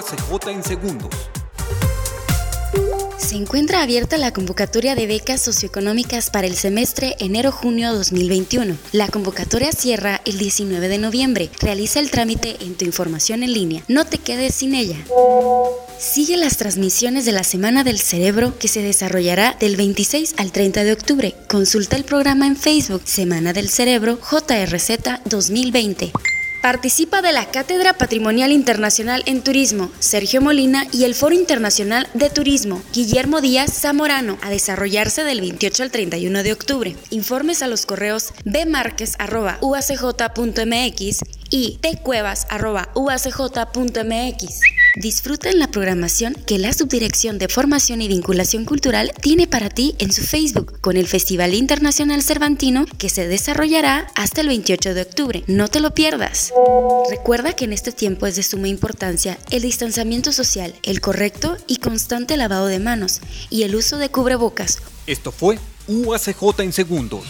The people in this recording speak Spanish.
UACJ en segundos. Se encuentra abierta la convocatoria de becas socioeconómicas para el semestre enero-junio 2021. La convocatoria cierra el 19 de noviembre. Realiza el trámite en tu información en línea. No te quedes sin ella. Sigue las transmisiones de la Semana del Cerebro que se desarrollará del 26 al 30 de octubre. Consulta el programa en Facebook Semana del Cerebro JRZ 2020. Participa de la Cátedra Patrimonial Internacional en Turismo, Sergio Molina y el Foro Internacional de Turismo, Guillermo Díaz Zamorano, a desarrollarse del 28 al 31 de octubre. Informes a los correos bmarquez.uacj.mx y tcuevas.uacj.mx. Disfruta la programación que la Subdirección de Formación y Vinculación Cultural tiene para ti en su Facebook con el Festival Internacional Cervantino que se desarrollará hasta el 28 de octubre. No te lo pierdas. Recuerda que en este tiempo es de suma importancia el distanciamiento social, el correcto y constante lavado de manos y el uso de cubrebocas. Esto fue UACJ en segundos.